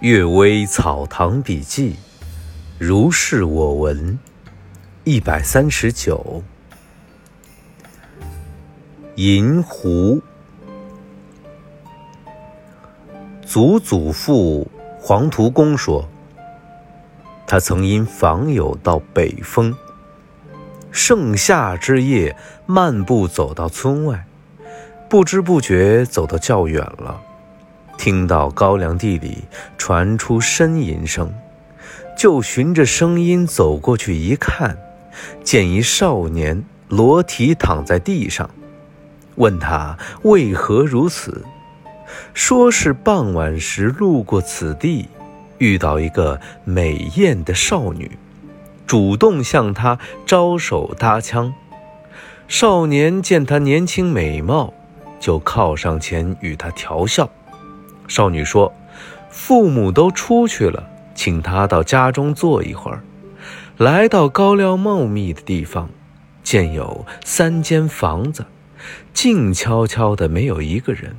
《岳微草堂笔记》，如是我闻，一百三十九。银狐，祖祖父黄图公说，他曾因访友到北峰，盛夏之夜，漫步走到村外，不知不觉走得较远了。听到高粱地里传出呻吟声，就循着声音走过去一看，见一少年裸体躺在地上，问他为何如此，说是傍晚时路过此地，遇到一个美艳的少女，主动向他招手搭腔。少年见她年轻美貌，就靠上前与她调笑。少女说：“父母都出去了，请她到家中坐一会儿。”来到高粱茂密的地方，见有三间房子，静悄悄的，没有一个人。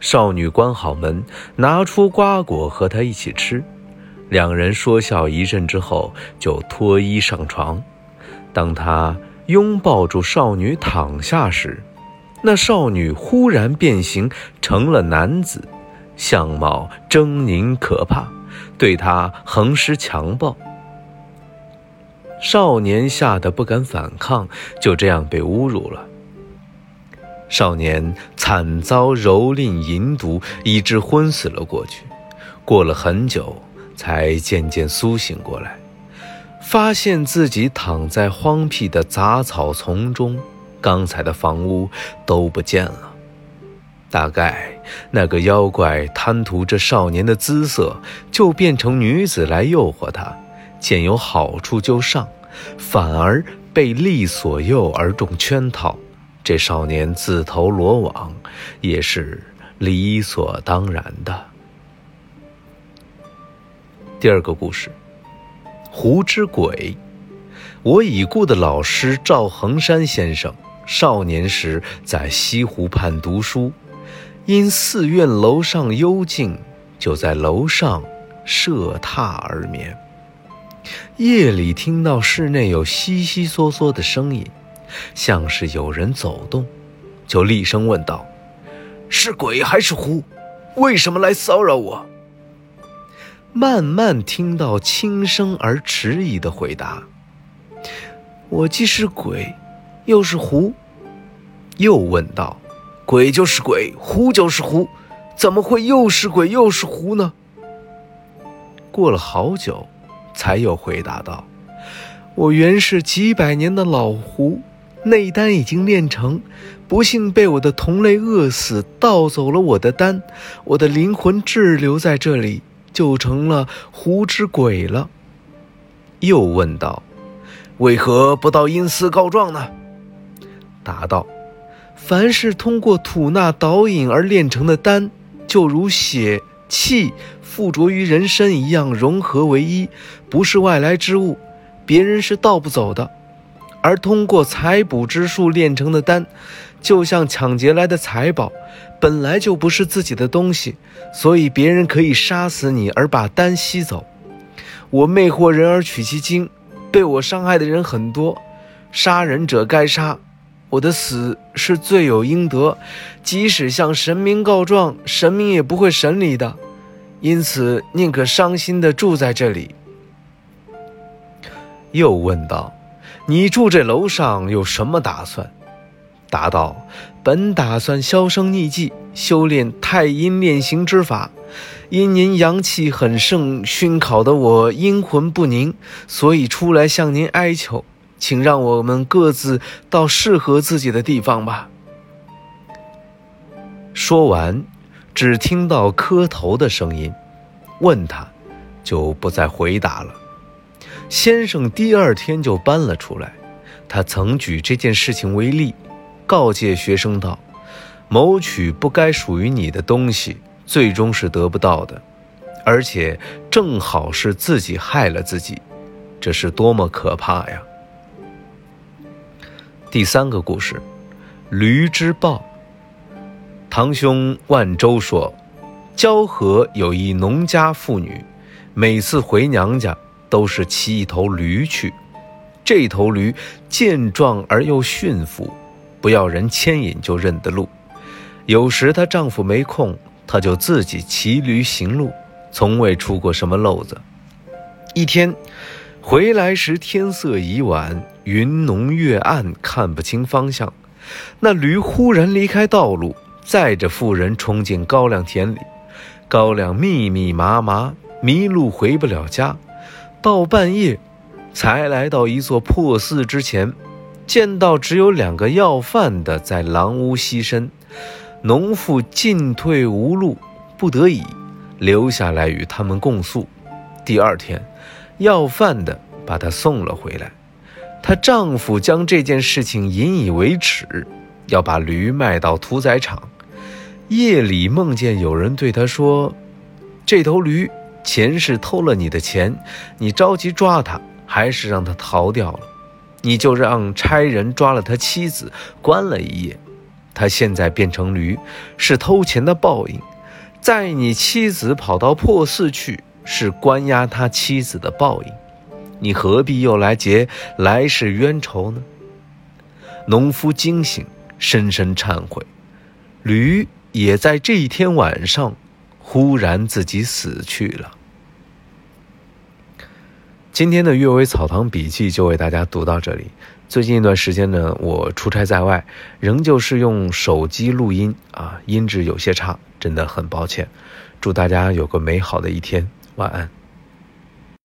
少女关好门，拿出瓜果和他一起吃。两人说笑一阵之后，就脱衣上床。当他拥抱住少女躺下时，那少女忽然变形成了男子。相貌狰狞可怕，对他横施强暴。少年吓得不敢反抗，就这样被侮辱了。少年惨遭蹂躏淫毒，以致昏死了过去。过了很久，才渐渐苏醒过来，发现自己躺在荒僻的杂草丛中，刚才的房屋都不见了。大概那个妖怪贪图这少年的姿色，就变成女子来诱惑他，见有好处就上，反而被利所诱而中圈套。这少年自投罗网，也是理所当然的。第二个故事，狐之鬼。我已故的老师赵恒山先生，少年时在西湖畔读书。因寺院楼上幽静，就在楼上设榻而眠。夜里听到室内有悉悉嗦嗦的声音，像是有人走动，就厉声问道：“是鬼还是狐？为什么来骚扰我？”慢慢听到轻声而迟疑的回答：“我既是鬼，又是狐。”又问道。鬼就是鬼，狐就是狐，怎么会又是鬼又是狐呢？过了好久，才又回答道：“我原是几百年的老狐，内丹已经炼成，不幸被我的同类饿死，盗走了我的丹，我的灵魂滞留在这里，就成了狐之鬼了。”又问道：“为何不到阴司告状呢？”答道。凡是通过吐纳导引而炼成的丹，就如血气附着于人身一样融合为一，不是外来之物，别人是盗不走的。而通过采补之术炼成的丹，就像抢劫来的财宝，本来就不是自己的东西，所以别人可以杀死你而把丹吸走。我魅惑人而取其精，被我伤害的人很多，杀人者该杀。我的死是罪有应得，即使向神明告状，神明也不会审理的，因此宁可伤心的住在这里。又问道：“你住这楼上有什么打算？”答道：“本打算销声匿迹，修炼太阴炼形之法，因您阳气很盛，熏烤得我阴魂不宁，所以出来向您哀求。”请让我们各自到适合自己的地方吧。说完，只听到磕头的声音，问他，就不再回答了。先生第二天就搬了出来，他曾举这件事情为例，告诫学生道：“谋取不该属于你的东西，最终是得不到的，而且正好是自己害了自己，这是多么可怕呀！”第三个故事，驴之报。堂兄万周说，蛟河有一农家妇女，每次回娘家都是骑一头驴去。这头驴健壮而又驯服，不要人牵引就认得路。有时她丈夫没空，她就自己骑驴行路，从未出过什么漏子。一天回来时，天色已晚，云浓月暗，看不清方向。那驴忽然离开道路，载着妇人冲进高粱田里。高粱密密麻麻，迷路回不了家。到半夜，才来到一座破寺之前，见到只有两个要饭的在狼屋栖身。农妇进退无路，不得已留下来与他们共宿。第二天，要饭的把她送了回来。她丈夫将这件事情引以为耻，要把驴卖到屠宰场。夜里梦见有人对他说：“这头驴前世偷了你的钱，你着急抓他，还是让他逃掉了？你就让差人抓了他妻子，关了一夜。他现在变成驴，是偷钱的报应；在你妻子跑到破寺去，是关押他妻子的报应。你何必又来结来世冤仇呢？”农夫惊醒，深深忏悔，驴。也在这一天晚上，忽然自己死去了。今天的《阅微草堂笔记》就为大家读到这里。最近一段时间呢，我出差在外，仍旧是用手机录音啊，音质有些差，真的很抱歉。祝大家有个美好的一天，晚安。